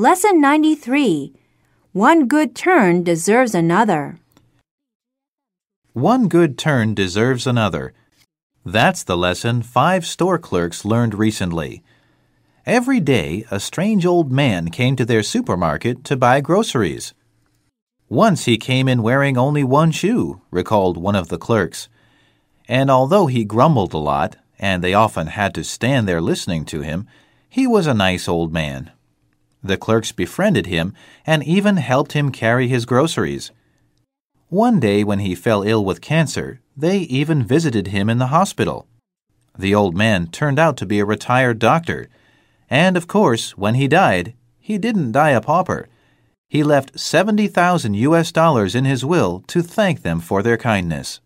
Lesson 93. One good turn deserves another. One good turn deserves another. That's the lesson five store clerks learned recently. Every day, a strange old man came to their supermarket to buy groceries. Once he came in wearing only one shoe, recalled one of the clerks. And although he grumbled a lot, and they often had to stand there listening to him, he was a nice old man. The clerks befriended him and even helped him carry his groceries. One day, when he fell ill with cancer, they even visited him in the hospital. The old man turned out to be a retired doctor. And of course, when he died, he didn't die a pauper. He left 70,000 US dollars in his will to thank them for their kindness.